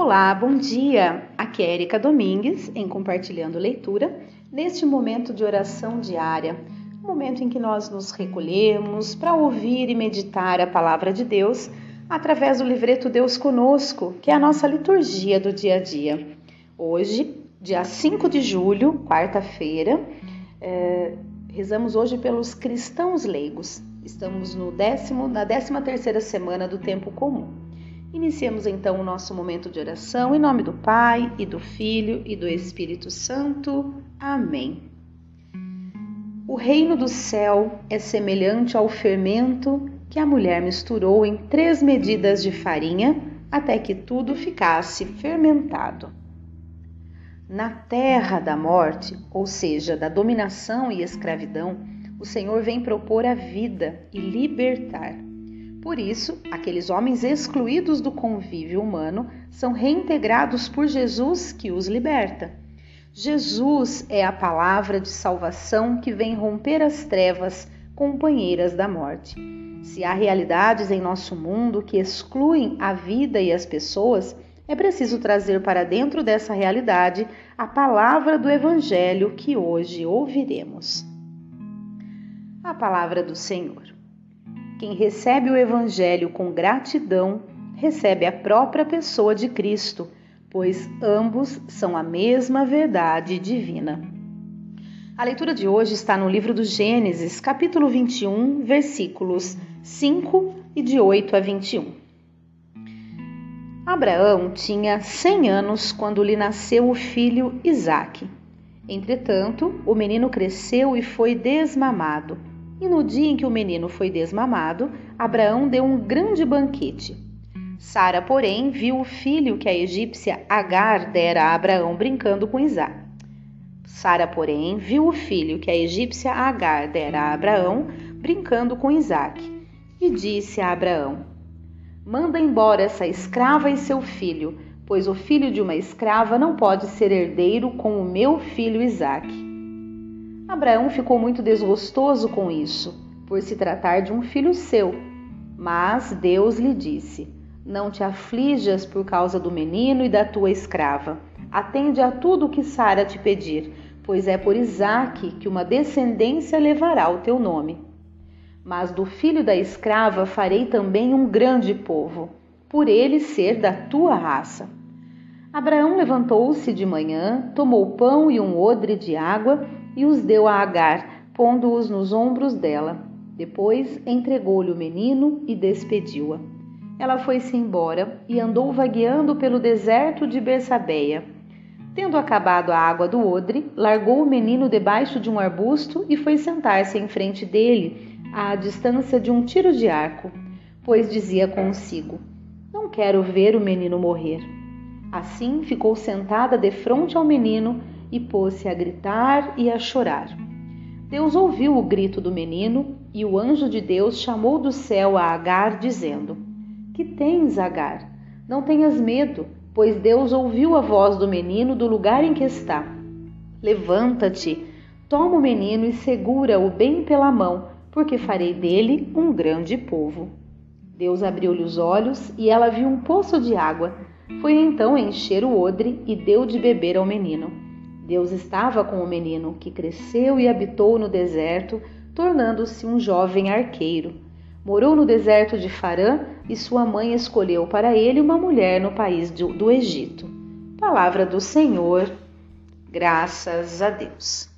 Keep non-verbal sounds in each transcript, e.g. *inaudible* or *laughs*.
Olá, bom dia! Aqui é Erika Domingues em Compartilhando Leitura, neste momento de oração diária, momento em que nós nos recolhemos para ouvir e meditar a palavra de Deus através do livreto Deus Conosco, que é a nossa liturgia do dia a dia. Hoje, dia 5 de julho, quarta-feira, é, rezamos hoje pelos cristãos leigos. Estamos no décimo, na décima terceira semana do tempo comum. Iniciemos então o nosso momento de oração em nome do Pai e do Filho e do Espírito Santo. Amém. O reino do céu é semelhante ao fermento que a mulher misturou em três medidas de farinha até que tudo ficasse fermentado. Na terra da morte, ou seja, da dominação e escravidão, o Senhor vem propor a vida e libertar. Por isso, aqueles homens excluídos do convívio humano são reintegrados por Jesus que os liberta. Jesus é a palavra de salvação que vem romper as trevas companheiras da morte. Se há realidades em nosso mundo que excluem a vida e as pessoas, é preciso trazer para dentro dessa realidade a palavra do Evangelho que hoje ouviremos. A palavra do Senhor. Quem recebe o Evangelho com gratidão, recebe a própria pessoa de Cristo, pois ambos são a mesma verdade divina. A leitura de hoje está no livro do Gênesis, capítulo 21, versículos 5 e de 8 a 21. Abraão tinha 100 anos quando lhe nasceu o filho Isaque. Entretanto, o menino cresceu e foi desmamado. E no dia em que o menino foi desmamado, Abraão deu um grande banquete. Sara, porém, viu o filho que a egípcia Agar dera a Abraão brincando com Isaque. Sara, porém, viu o filho que a egípcia Agar dera a Abraão brincando com Isaque, e disse a Abraão: Manda embora essa escrava e seu filho, pois o filho de uma escrava não pode ser herdeiro com o meu filho Isaque. Abraão ficou muito desgostoso com isso, por se tratar de um filho seu. Mas Deus lhe disse: Não te aflijas por causa do menino e da tua escrava. Atende a tudo o que Sara te pedir pois é por Isaque que uma descendência levará o teu nome. Mas do filho da escrava farei também um grande povo, por ele ser da tua raça. Abraão levantou-se de manhã, tomou pão e um odre de água e os deu a Agar, pondo-os nos ombros dela. Depois entregou-lhe o menino e despediu-a. Ela foi-se embora e andou vagueando pelo deserto de Bersabeia. Tendo acabado a água do odre, largou o menino debaixo de um arbusto e foi sentar-se em frente dele, à distância de um tiro de arco, pois dizia consigo: Não quero ver o menino morrer. Assim ficou sentada defronte ao menino e pôs-se a gritar e a chorar. Deus ouviu o grito do menino e o anjo de Deus chamou do céu a Agar, dizendo: Que tens, Agar? Não tenhas medo pois Deus ouviu a voz do menino do lugar em que está. Levanta-te, toma o menino e segura-o bem pela mão, porque farei dele um grande povo. Deus abriu-lhe os olhos e ela viu um poço de água. Foi então encher o odre e deu de beber ao menino. Deus estava com o menino, que cresceu e habitou no deserto, tornando-se um jovem arqueiro. Morou no deserto de Farã e sua mãe escolheu para ele uma mulher no país do Egito. Palavra do Senhor, graças a Deus.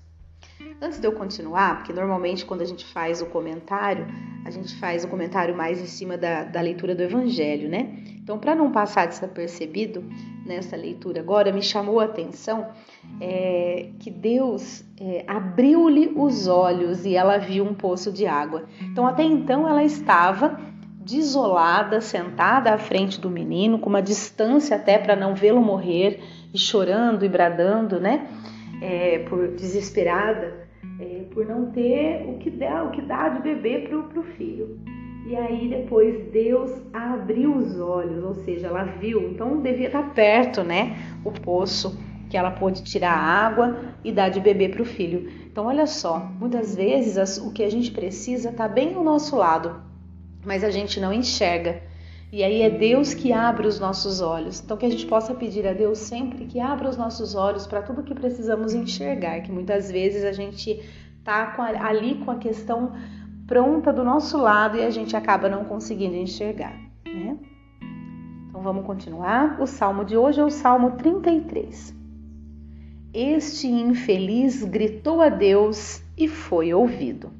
Antes de eu continuar, porque normalmente quando a gente faz o comentário, a gente faz o comentário mais em cima da, da leitura do Evangelho, né? Então, para não passar desapercebido nessa leitura agora, me chamou a atenção é, que Deus é, abriu-lhe os olhos e ela viu um poço de água. Então, até então, ela estava desolada, sentada à frente do menino, com uma distância até para não vê-lo morrer, e chorando e bradando, né? É, por desesperada é, por não ter o que dá, o que dá de beber para o filho. E aí depois Deus abriu os olhos, ou seja, ela viu, então devia estar perto, né, o poço que ela pôde tirar a água e dar de beber para o filho. Então olha só, muitas vezes o que a gente precisa está bem ao nosso lado, mas a gente não enxerga. E aí é Deus que abre os nossos olhos. Então que a gente possa pedir a Deus sempre que abra os nossos olhos para tudo que precisamos enxergar, que muitas vezes a gente tá ali com a questão pronta do nosso lado e a gente acaba não conseguindo enxergar, né? Então vamos continuar. O salmo de hoje é o Salmo 33. Este infeliz gritou a Deus e foi ouvido.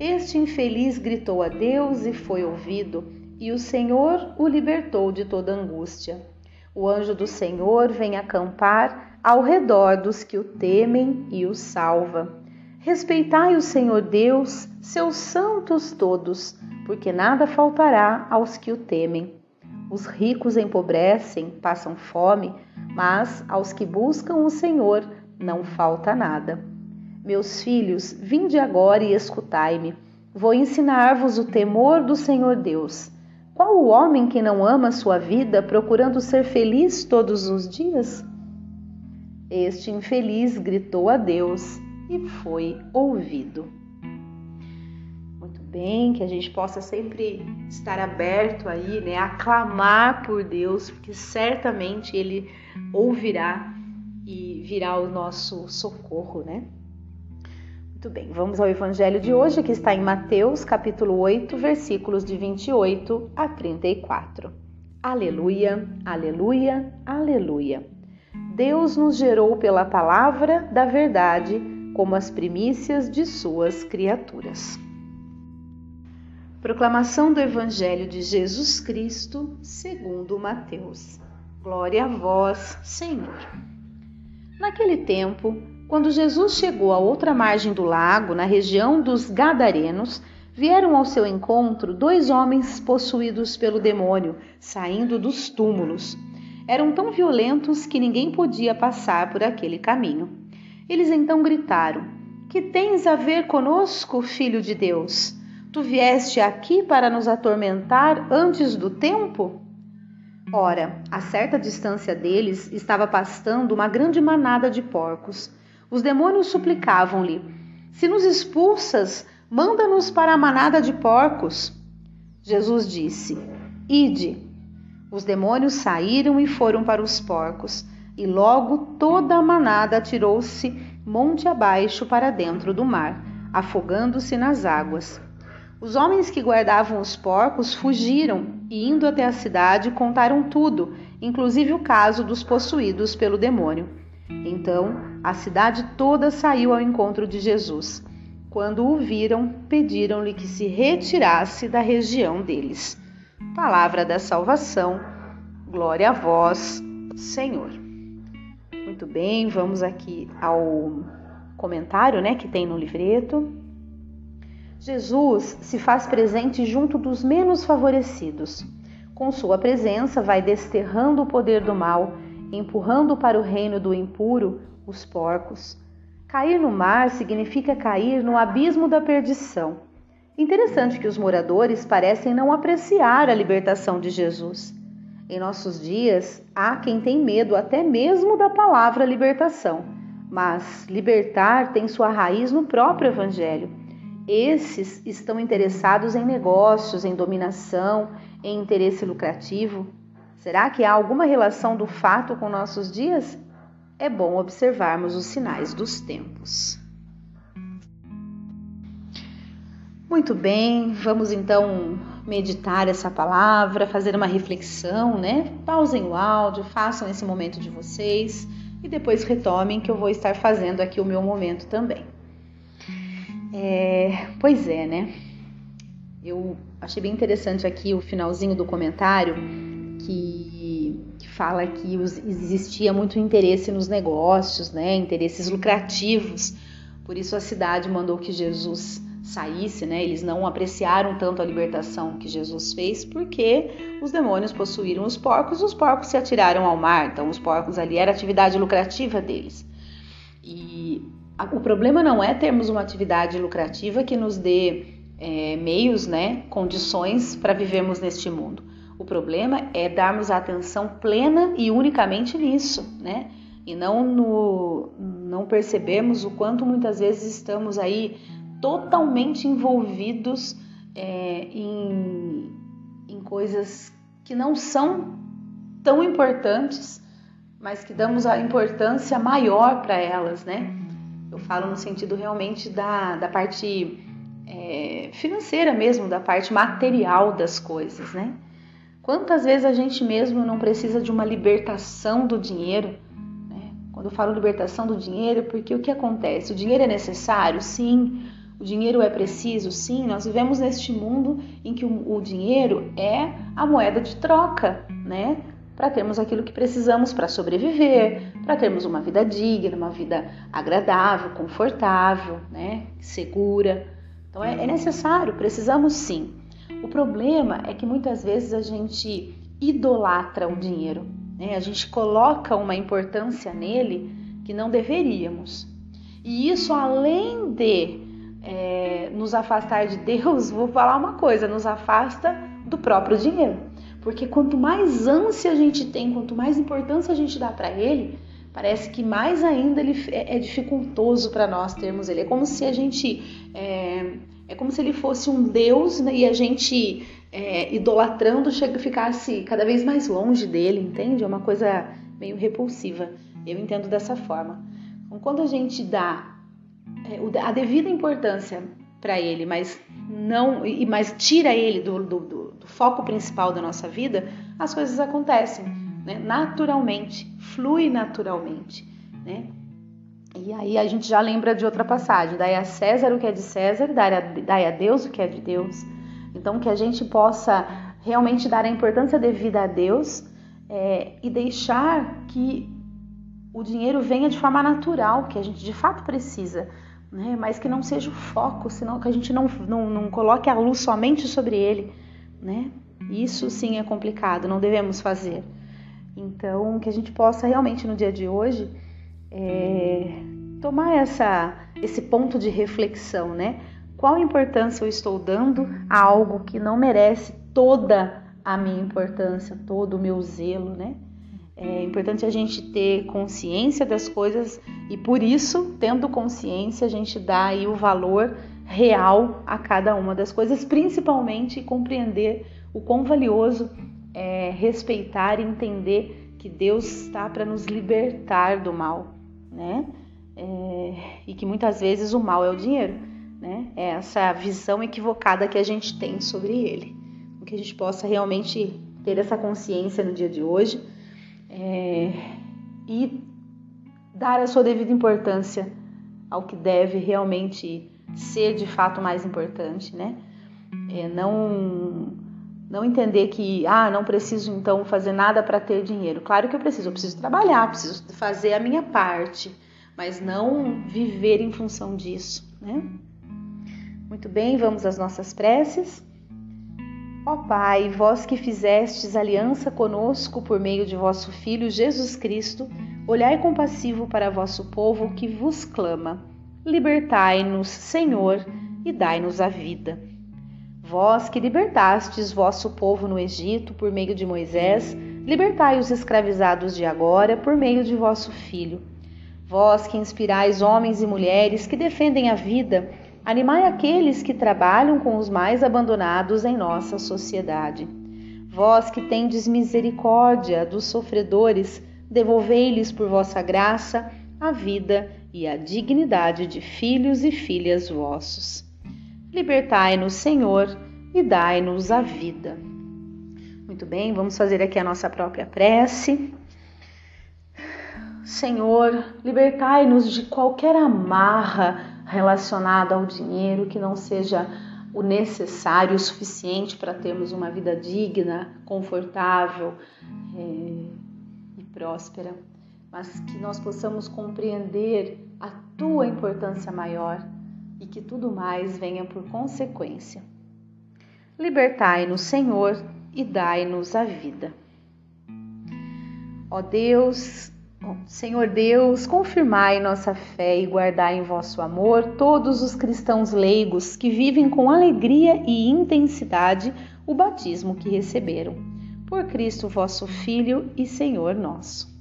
Este infeliz gritou a Deus e foi ouvido, e o Senhor o libertou de toda angústia. O anjo do Senhor vem acampar ao redor dos que o temem e o salva. Respeitai o Senhor Deus, seus santos todos, porque nada faltará aos que o temem. Os ricos empobrecem, passam fome, mas aos que buscam o Senhor não falta nada. Meus filhos, vinde agora e escutai-me. Vou ensinar-vos o temor do Senhor Deus. Qual o homem que não ama sua vida, procurando ser feliz todos os dias? Este infeliz gritou a Deus e foi ouvido. Muito bem, que a gente possa sempre estar aberto aí, né, a clamar por Deus, porque certamente ele ouvirá e virá o nosso socorro, né? Muito bem, vamos ao evangelho de hoje, que está em Mateus, capítulo 8, versículos de 28 a 34. Aleluia, aleluia, aleluia. Deus nos gerou pela palavra da verdade como as primícias de suas criaturas. Proclamação do Evangelho de Jesus Cristo, segundo Mateus. Glória a vós, Senhor. Naquele tempo, quando Jesus chegou à outra margem do lago, na região dos Gadarenos, vieram ao seu encontro dois homens possuídos pelo demônio, saindo dos túmulos. Eram tão violentos que ninguém podia passar por aquele caminho. Eles então gritaram: Que tens a ver conosco, filho de Deus? Tu vieste aqui para nos atormentar antes do tempo? Ora, a certa distância deles estava pastando uma grande manada de porcos. Os demônios suplicavam-lhe: Se nos expulsas, manda-nos para a manada de porcos. Jesus disse: Ide. Os demônios saíram e foram para os porcos. E logo toda a manada atirou-se monte abaixo para dentro do mar, afogando-se nas águas. Os homens que guardavam os porcos fugiram e, indo até a cidade, contaram tudo, inclusive o caso dos possuídos pelo demônio. Então a cidade toda saiu ao encontro de Jesus. Quando o viram, pediram-lhe que se retirasse da região deles. Palavra da salvação. Glória a vós, Senhor. Muito bem, vamos aqui ao comentário né, que tem no livreto. Jesus se faz presente junto dos menos favorecidos. Com sua presença, vai desterrando o poder do mal, empurrando para o reino do impuro os porcos. Cair no mar significa cair no abismo da perdição. Interessante que os moradores parecem não apreciar a libertação de Jesus. Em nossos dias, há quem tem medo até mesmo da palavra libertação, mas libertar tem sua raiz no próprio Evangelho. Esses estão interessados em negócios, em dominação, em interesse lucrativo. Será que há alguma relação do fato com nossos dias? É bom observarmos os sinais dos tempos. Muito bem, vamos então meditar essa palavra, fazer uma reflexão, né? Pausem o áudio, façam esse momento de vocês e depois retomem que eu vou estar fazendo aqui o meu momento também. É, pois é, né? Eu achei bem interessante aqui o finalzinho do comentário que, que fala que os, existia muito interesse nos negócios, né? Interesses lucrativos. Por isso a cidade mandou que Jesus saísse, né? Eles não apreciaram tanto a libertação que Jesus fez porque os demônios possuíram os porcos, os porcos se atiraram ao mar. Então, os porcos ali era atividade lucrativa deles. E a, o problema não é termos uma atividade lucrativa que nos dê é, meios, né, condições para vivermos neste mundo. O problema é darmos a atenção plena e unicamente nisso, né? E não no, não percebemos o quanto muitas vezes estamos aí totalmente envolvidos é, em, em coisas que não são tão importantes, mas que damos a importância maior para elas, né? Eu falo no sentido realmente da, da parte é, financeira mesmo, da parte material das coisas, né? Quantas vezes a gente mesmo não precisa de uma libertação do dinheiro? Né? Quando eu falo libertação do dinheiro, porque o que acontece? O dinheiro é necessário? Sim. O dinheiro é preciso? Sim. Nós vivemos neste mundo em que o, dinheiro é a moeda de troca, né? Para termos aquilo que precisamos para sobreviver, para termos uma vida digna, uma vida agradável, confortável, né? Segura. Então é, é necessário, precisamos sim. O problema é que muitas vezes a gente idolatra o dinheiro, né? a gente coloca uma importância nele que não deveríamos. E isso, além de é, nos afastar de Deus, vou falar uma coisa: nos afasta do próprio dinheiro. Porque quanto mais ânsia a gente tem, quanto mais importância a gente dá para ele, parece que mais ainda ele é, é dificultoso para nós termos ele. É como se a gente é, é como se ele fosse um deus né, e a gente é, idolatrando chega, ficasse cada vez mais longe dele, entende? É uma coisa meio repulsiva. Eu entendo dessa forma. Então, quando a gente dá a devida importância para ele, mas não mas tira ele do, do, do, foco principal da nossa vida, as coisas acontecem né? naturalmente, flui naturalmente, né? E aí a gente já lembra de outra passagem: dai a César o que é de César, dai a, Deus o que é de Deus. Então, que a gente possa realmente dar a importância devida a Deus é, e deixar que o dinheiro venha de forma natural, que a gente de fato precisa, né? mas que não seja o foco, senão que a gente não, não, não coloque a luz somente sobre ele. Né? Isso sim é complicado, não devemos fazer. Então, que a gente possa realmente no dia de hoje é, tomar essa, esse ponto de reflexão, né? Qual importância eu estou dando a algo que não merece toda a minha importância, todo o meu zelo, né? É importante a gente ter consciência das coisas e por isso, tendo consciência, a gente dá aí o valor real a cada uma das coisas, principalmente compreender o quão valioso é respeitar e entender que Deus está para nos libertar do mal né? É, e que muitas vezes o mal é o dinheiro, né? É essa visão equivocada que a gente tem sobre ele. Que a gente possa realmente ter essa consciência no dia de hoje é, e dar a sua devida importância ao que deve realmente ser de fato mais importante, né? É, não não entender que ah não preciso então fazer nada para ter dinheiro. Claro que eu preciso, eu preciso trabalhar, preciso fazer a minha parte, mas não viver em função disso, né? Muito bem, vamos às nossas preces. Ó Pai, vós que fizestes aliança conosco por meio de vosso Filho Jesus Cristo, olhai compassivo para vosso povo que vos clama. Libertai-nos, Senhor, e dai-nos a vida. Vós que libertastes vosso povo no Egito por meio de Moisés, libertai os escravizados de agora por meio de vosso Filho. Vós que inspirais homens e mulheres que defendem a vida, animai aqueles que trabalham com os mais abandonados em nossa sociedade. Vós que tendes misericórdia dos sofredores, devolvei-lhes por vossa graça a vida e a dignidade de filhos e filhas vossos. Libertai-nos, Senhor, e dai-nos a vida. Muito bem, vamos fazer aqui a nossa própria prece. Senhor, libertai-nos de qualquer amarra relacionada ao dinheiro que não seja o necessário, o suficiente para termos uma vida digna, confortável é, e próspera, mas que nós possamos compreender a tua importância maior e que tudo mais venha por consequência. Libertai-nos, Senhor, e dai-nos a vida. Ó Deus, Senhor Deus, confirmai nossa fé e guardai em vosso amor todos os cristãos leigos que vivem com alegria e intensidade o batismo que receberam. Por Cristo vosso Filho e Senhor nosso.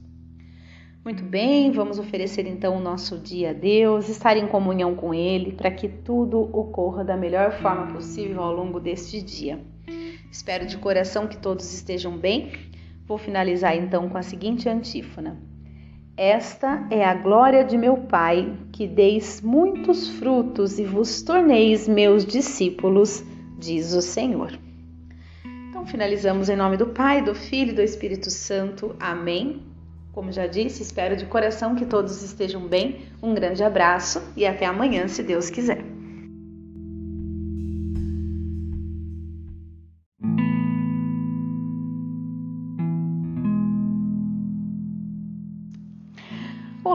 Muito bem, vamos oferecer então o nosso dia a Deus, estar em comunhão com Ele para que tudo ocorra da melhor forma possível ao longo deste dia. Espero de coração que todos estejam bem. Vou finalizar então com a seguinte antífona. Esta é a glória de meu Pai, que deis muitos frutos e vos torneis meus discípulos, diz o Senhor. Então finalizamos em nome do Pai, do Filho e do Espírito Santo. Amém. Como já disse, espero de coração que todos estejam bem. Um grande abraço e até amanhã, se Deus quiser.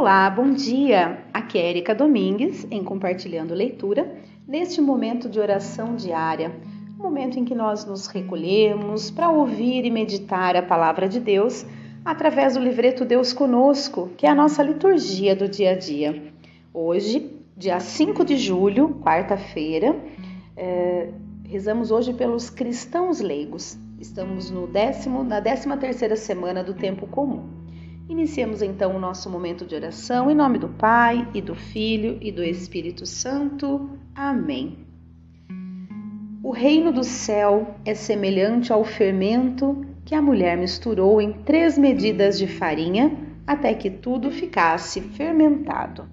Olá, bom dia! Aqui é Erika Domingues em Compartilhando Leitura, neste momento de oração diária, momento em que nós nos recolhemos para ouvir e meditar a palavra de Deus através do livreto Deus Conosco, que é a nossa liturgia do dia a dia. Hoje, dia 5 de julho, quarta-feira, é, rezamos hoje pelos cristãos leigos. Estamos no décimo, na décima terceira semana do tempo comum. Iniciemos então o nosso momento de oração em nome do Pai e do Filho e do Espírito Santo. Amém. O reino do céu é semelhante ao fermento que a mulher misturou em três medidas de farinha até que tudo ficasse fermentado.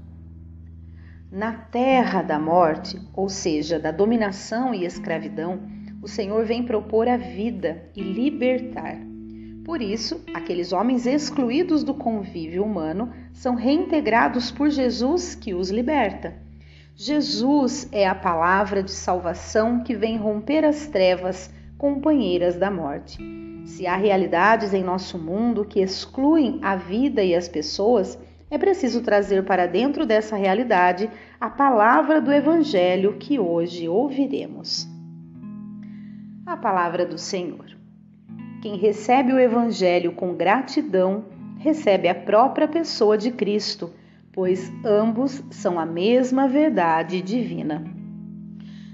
Na terra da morte, ou seja, da dominação e escravidão, o Senhor vem propor a vida e libertar. Por isso, aqueles homens excluídos do convívio humano são reintegrados por Jesus que os liberta. Jesus é a palavra de salvação que vem romper as trevas, companheiras da morte. Se há realidades em nosso mundo que excluem a vida e as pessoas, é preciso trazer para dentro dessa realidade a palavra do Evangelho que hoje ouviremos. A palavra do Senhor. Quem recebe o Evangelho com gratidão, recebe a própria pessoa de Cristo, pois ambos são a mesma verdade divina.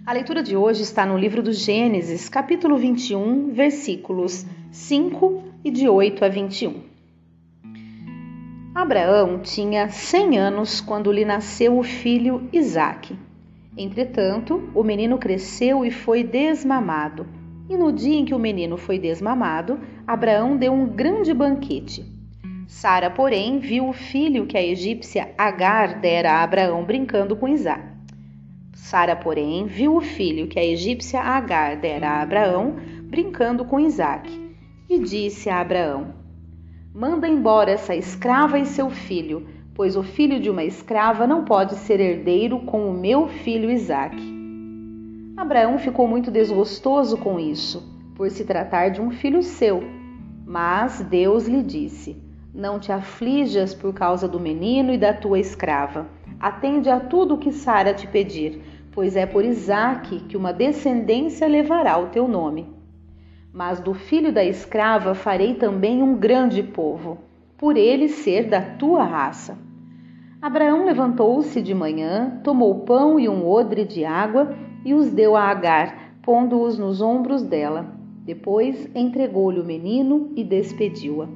A leitura de hoje está no livro do Gênesis, capítulo 21, versículos 5 e de 8 a 21. Abraão tinha 100 anos quando lhe nasceu o filho Isaque. Entretanto, o menino cresceu e foi desmamado e no dia em que o menino foi desmamado, Abraão deu um grande banquete. Sara, porém, viu o filho que a egípcia Agar dera a Abraão brincando com Isaac. Sara, porém, viu o filho que a egípcia Agar dera a Abraão brincando com Isaac, e disse a Abraão: Manda embora essa escrava e seu filho, pois o filho de uma escrava não pode ser herdeiro com o meu filho Isaque. Abraão ficou muito desgostoso com isso, por se tratar de um filho seu. Mas Deus lhe disse: Não te aflijas por causa do menino e da tua escrava. Atende a tudo o que Sara te pedir, pois é por Isaque que uma descendência levará o teu nome. Mas do filho da escrava farei também um grande povo, por ele ser da tua raça. Abraão levantou-se de manhã, tomou pão e um odre de água e os deu a Agar, pondo-os nos ombros dela. Depois entregou-lhe o menino e despediu-a.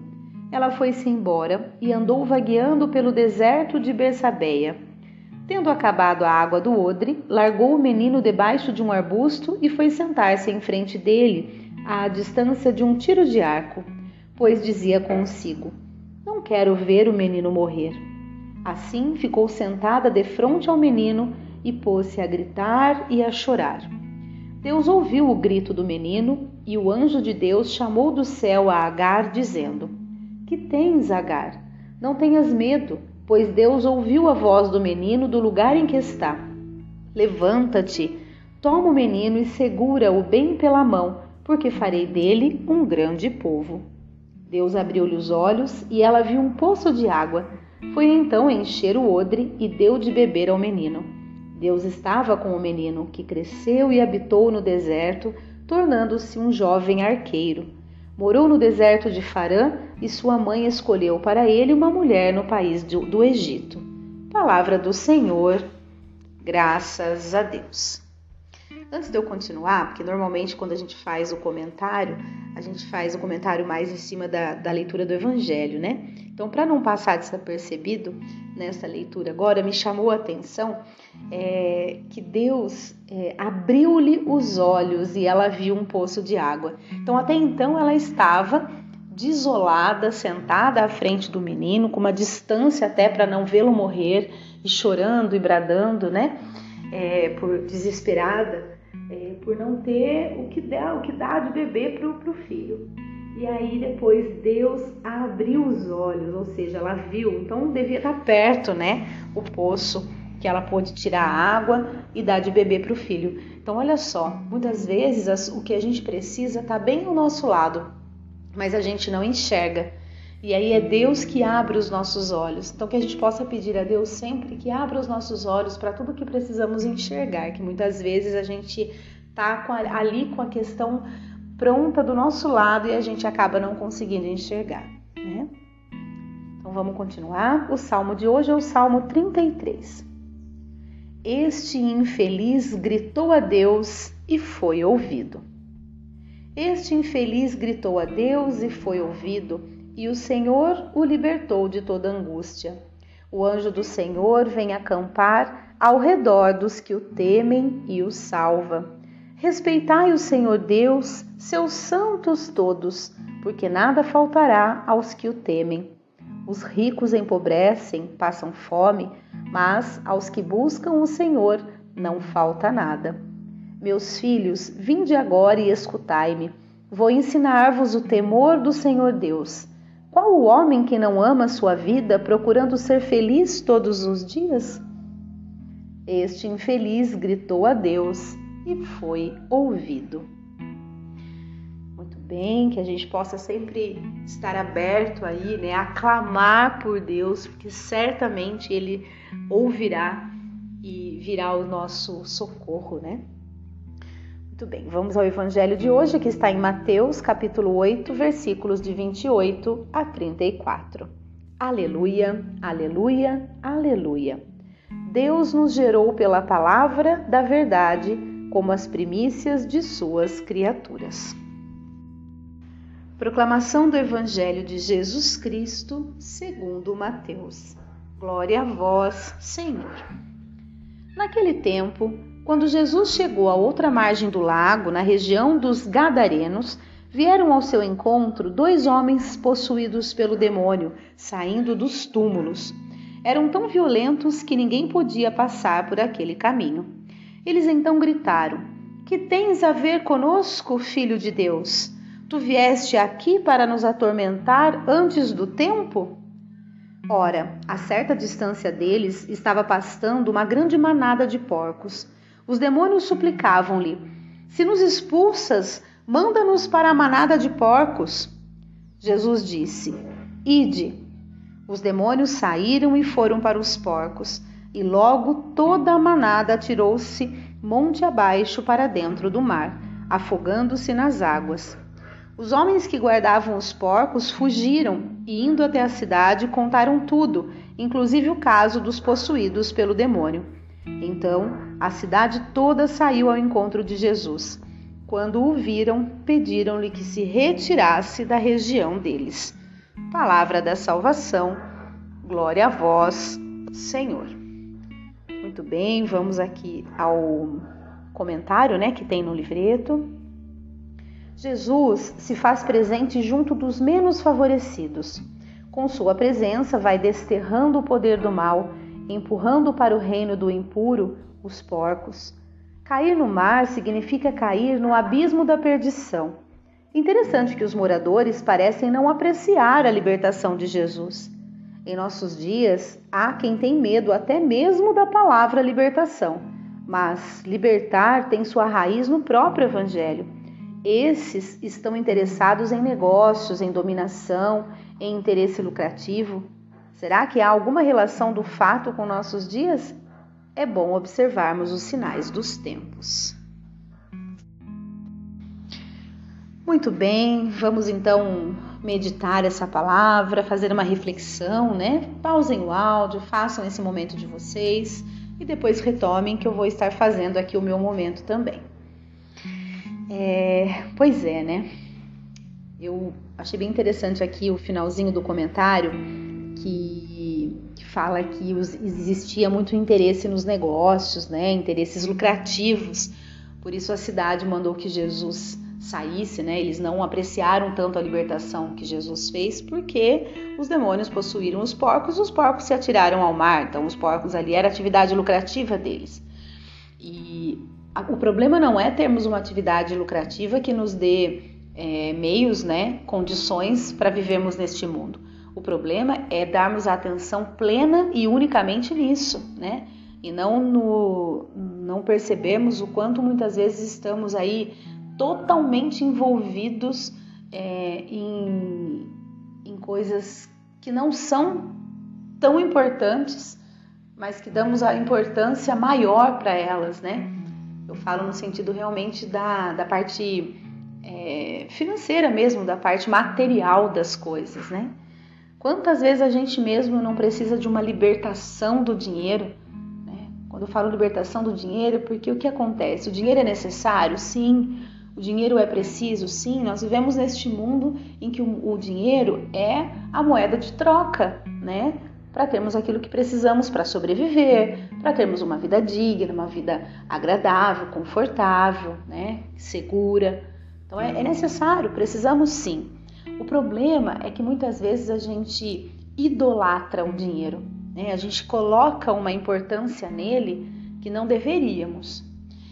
Ela foi-se embora e andou vagueando pelo deserto de Bersabeia. Tendo acabado a água do odre, largou o menino debaixo de um arbusto e foi sentar-se em frente dele, à distância de um tiro de arco, pois dizia consigo: Não quero ver o menino morrer. Assim ficou sentada defronte ao menino e pôs-se a gritar e a chorar. Deus ouviu o grito do menino e o anjo de Deus chamou do céu a Agar, dizendo: Que tens, Agar? Não tenhas medo, pois Deus ouviu a voz do menino do lugar em que está. Levanta-te, toma o menino e segura-o bem pela mão, porque farei dele um grande povo. Deus abriu-lhe os olhos e ela viu um poço de água. Foi então encher o odre e deu de beber ao menino. Deus estava com o menino, que cresceu e habitou no deserto, tornando-se um jovem arqueiro. Morou no deserto de Farã e sua mãe escolheu para ele uma mulher no país do, Egito. Palavra do Senhor, graças a Deus. Antes de eu continuar, porque normalmente quando a gente faz o comentário, a gente faz o comentário mais em cima da, da leitura do Evangelho, né? Então, para não passar desapercebido nessa leitura agora, me chamou a atenção é, que Deus é, abriu-lhe os olhos e ela viu um poço de água. Então, até então, ela estava desolada, sentada à frente do menino, com uma distância até para não vê-lo morrer, e chorando e bradando, né? É, por desesperada, é, por não ter o que dá, o que dá de beber para o filho. E aí depois Deus abriu os olhos, ou seja, ela viu, então devia estar perto, né? O poço que ela pôde tirar a água e dar de beber para o filho. Então, olha só, muitas vezes o que a gente precisa está bem ao nosso lado, mas a gente não enxerga. E aí é Deus que abre os nossos olhos. Então, que a gente possa pedir a Deus sempre que abra os nossos olhos para tudo que precisamos enxergar, que muitas vezes a gente tá ali com a questão pronta do nosso lado e a gente acaba não conseguindo enxergar, né? Então vamos continuar. O salmo de hoje é o Salmo 33. Este infeliz gritou a Deus e foi ouvido. Este infeliz gritou a Deus e foi ouvido, e o Senhor o libertou de toda angústia. O anjo do Senhor vem acampar ao redor dos que o temem e o salva. Respeitai o Senhor Deus, seus santos todos, porque nada faltará aos que o temem. Os ricos empobrecem, passam fome, mas aos que buscam o Senhor não falta nada. Meus filhos, vinde agora e escutai-me. Vou ensinar-vos o temor do Senhor Deus. Qual o homem que não ama sua vida, procurando ser feliz todos os dias? Este infeliz gritou a Deus e foi ouvido. Muito bem, que a gente possa sempre estar aberto aí, né, a clamar por Deus, porque certamente Ele ouvirá e virá o nosso socorro, né? Muito bem, vamos ao evangelho de hoje, que está em Mateus, capítulo 8, versículos de 28 a 34. Aleluia, aleluia, aleluia. Deus nos gerou pela palavra da verdade como as primícias de suas criaturas. Proclamação do Evangelho de Jesus Cristo, segundo Mateus. Glória a vós, Senhor. Naquele tempo, quando Jesus chegou à outra margem do lago, na região dos Gadarenos, vieram ao seu encontro dois homens possuídos pelo demônio, saindo dos túmulos. Eram tão violentos que ninguém podia passar por aquele caminho. Eles então gritaram: Que tens a ver conosco, filho de Deus? Tu vieste aqui para nos atormentar antes do tempo? Ora, a certa distância deles estava pastando uma grande manada de porcos. Os demônios suplicavam-lhe: Se nos expulsas, manda-nos para a manada de porcos. Jesus disse: Ide. Os demônios saíram e foram para os porcos e logo toda a manada atirou-se monte abaixo para dentro do mar, afogando-se nas águas. Os homens que guardavam os porcos fugiram e, indo até a cidade, contaram tudo, inclusive o caso dos possuídos pelo demônio. Então a cidade toda saiu ao encontro de Jesus. Quando o viram, pediram-lhe que se retirasse da região deles. Palavra da salvação. Glória a vós, Senhor. Muito bem, vamos aqui ao comentário né, que tem no livreto. Jesus se faz presente junto dos menos favorecidos. Com sua presença, vai desterrando o poder do mal, empurrando para o reino do impuro os porcos. Cair no mar significa cair no abismo da perdição. Interessante que os moradores parecem não apreciar a libertação de Jesus. Em nossos dias, há quem tem medo até mesmo da palavra libertação, mas libertar tem sua raiz no próprio Evangelho. Esses estão interessados em negócios, em dominação, em interesse lucrativo. Será que há alguma relação do fato com nossos dias? É bom observarmos os sinais dos tempos. Muito bem, vamos então meditar essa palavra, fazer uma reflexão, né? Pausem o áudio, façam esse momento de vocês e depois retomem que eu vou estar fazendo aqui o meu momento também. É, pois é, né? Eu achei bem interessante aqui o finalzinho do comentário que, que fala que os, existia muito interesse nos negócios, né, interesses lucrativos. Por isso a cidade mandou que Jesus saísse, né? Eles não apreciaram tanto a libertação que Jesus fez, porque os demônios possuíram os porcos, os porcos se atiraram ao mar. Então, os porcos ali era atividade lucrativa deles. E a, o problema não é termos uma atividade lucrativa que nos dê é, meios, né, condições para vivermos neste mundo. O problema é darmos atenção plena e unicamente nisso, né? E não no, não percebemos o quanto muitas vezes estamos aí totalmente envolvidos é, em, em coisas que não são tão importantes, mas que damos a importância maior para elas, né? Eu falo no sentido realmente da, da parte é, financeira mesmo, da parte material das coisas, né? Quantas vezes a gente mesmo não precisa de uma libertação do dinheiro? Né? Quando eu falo libertação do dinheiro, porque o que acontece? O dinheiro é necessário? Sim. O dinheiro é preciso? Sim. Nós vivemos neste mundo em que o, dinheiro é a moeda de troca, né? Para termos aquilo que precisamos para sobreviver, para termos uma vida digna, uma vida agradável, confortável, né? Segura. Então é, é necessário, precisamos sim. O problema é que muitas vezes a gente idolatra o dinheiro, né? a gente coloca uma importância nele que não deveríamos.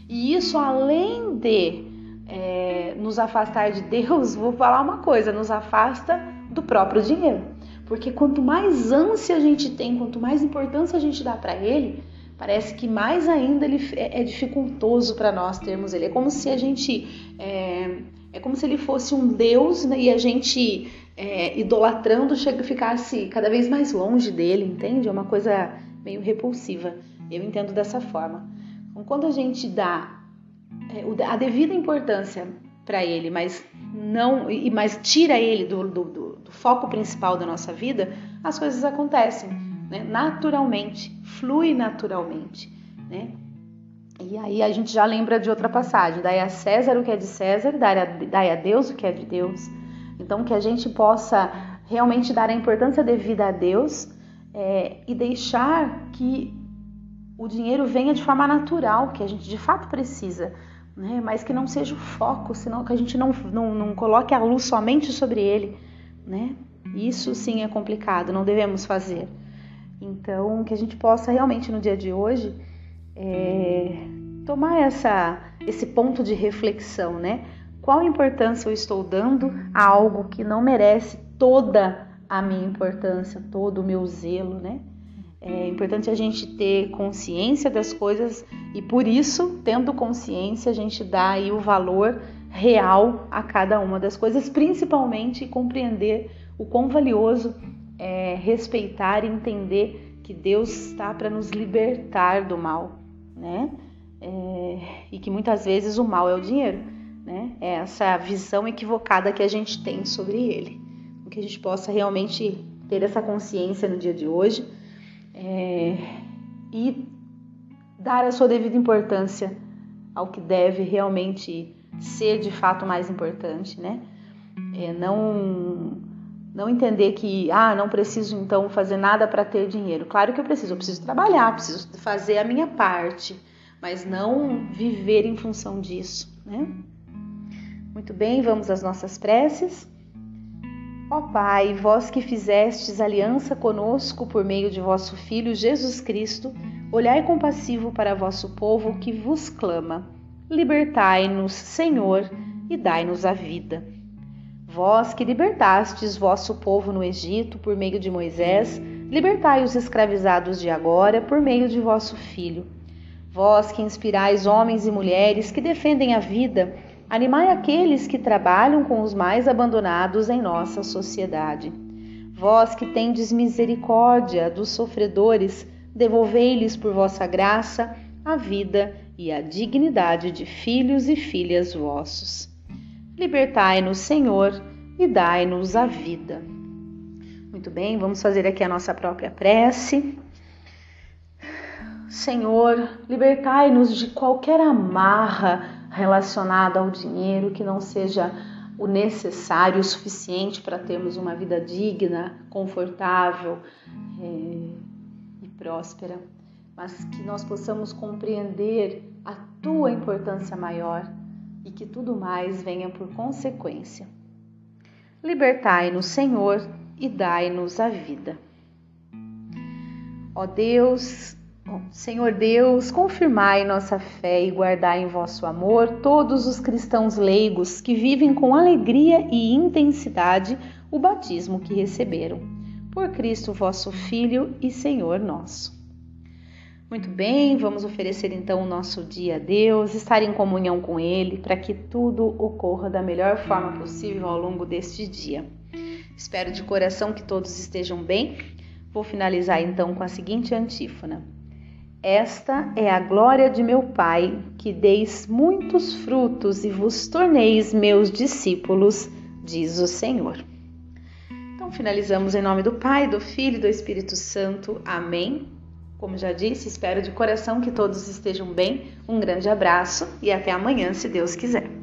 E isso, além de é, nos afastar de Deus, *laughs* vou falar uma coisa: nos afasta do próprio dinheiro. Porque quanto mais ânsia a gente tem, quanto mais importância a gente dá para ele, parece que mais ainda ele é, é dificultoso para nós termos ele. É como se a gente é, é como se ele fosse um Deus né, e a gente é, idolatrando chega, ficasse cada vez mais longe dele, entende? É uma coisa meio repulsiva. Eu entendo dessa forma. Então, quando a gente dá a devida importância para ele, mas não e mas tira ele do, do, do, foco principal da nossa vida, as coisas acontecem né? naturalmente, flui naturalmente, né? E aí a gente já lembra de outra passagem: dai a César o que é de César, dai a, dai a Deus o que é de Deus. Então, que a gente possa realmente dar a importância devida a Deus é, e deixar que o dinheiro venha de forma natural, que a gente de fato precisa, né? mas que não seja o foco, senão que a gente não, não, não coloque a luz somente sobre ele. Né? Isso sim é complicado, não devemos fazer. Então, que a gente possa realmente no dia de hoje é, tomar essa, esse ponto de reflexão, né? Qual importância eu estou dando a algo que não merece toda a minha importância, todo o meu zelo, né? É importante a gente ter consciência das coisas e por isso, tendo consciência, a gente dá aí o valor real a cada uma das coisas, principalmente compreender o quão valioso é respeitar e entender que Deus está para nos libertar do mal né? É, e que muitas vezes o mal é o dinheiro, né? É essa visão equivocada que a gente tem sobre ele. Que a gente possa realmente ter essa consciência no dia de hoje é, e dar a sua devida importância ao que deve realmente ser de fato mais importante, né? É, não não entender que, ah, não preciso então fazer nada para ter dinheiro. Claro que eu preciso, eu preciso trabalhar, preciso fazer a minha parte, mas não viver em função disso, né? Muito bem, vamos às nossas preces. Ó Pai, vós que fizestes aliança conosco por meio de vosso Filho Jesus Cristo, olhai compassivo para vosso povo que vos clama. Libertai-nos, Senhor, e dai-nos a vida. Vós que libertastes vosso povo no Egito por meio de Moisés, libertai os escravizados de agora por meio de vosso Filho. Vós que inspirais homens e mulheres que defendem a vida, animai aqueles que trabalham com os mais abandonados em nossa sociedade. Vós que tendes misericórdia dos sofredores, devolvei-lhes por vossa graça a vida e a dignidade de filhos e filhas vossos. Libertai-nos, Senhor, e dai-nos a vida. Muito bem, vamos fazer aqui a nossa própria prece. Senhor, libertai-nos de qualquer amarra relacionada ao dinheiro que não seja o necessário, o suficiente para termos uma vida digna, confortável é, e próspera, mas que nós possamos compreender a tua importância maior e que tudo mais venha por consequência. Libertai-nos, Senhor, e dai-nos a vida. Ó Deus, Senhor Deus, confirmai nossa fé e guardai em vosso amor todos os cristãos leigos que vivem com alegria e intensidade o batismo que receberam. Por Cristo vosso Filho e Senhor nosso. Muito bem, vamos oferecer então o nosso dia a Deus, estar em comunhão com Ele, para que tudo ocorra da melhor forma possível ao longo deste dia. Espero de coração que todos estejam bem. Vou finalizar então com a seguinte antífona. Esta é a glória de meu Pai, que deis muitos frutos e vos torneis meus discípulos, diz o Senhor. Então finalizamos em nome do Pai, do Filho e do Espírito Santo. Amém. Como já disse, espero de coração que todos estejam bem. Um grande abraço e até amanhã, se Deus quiser.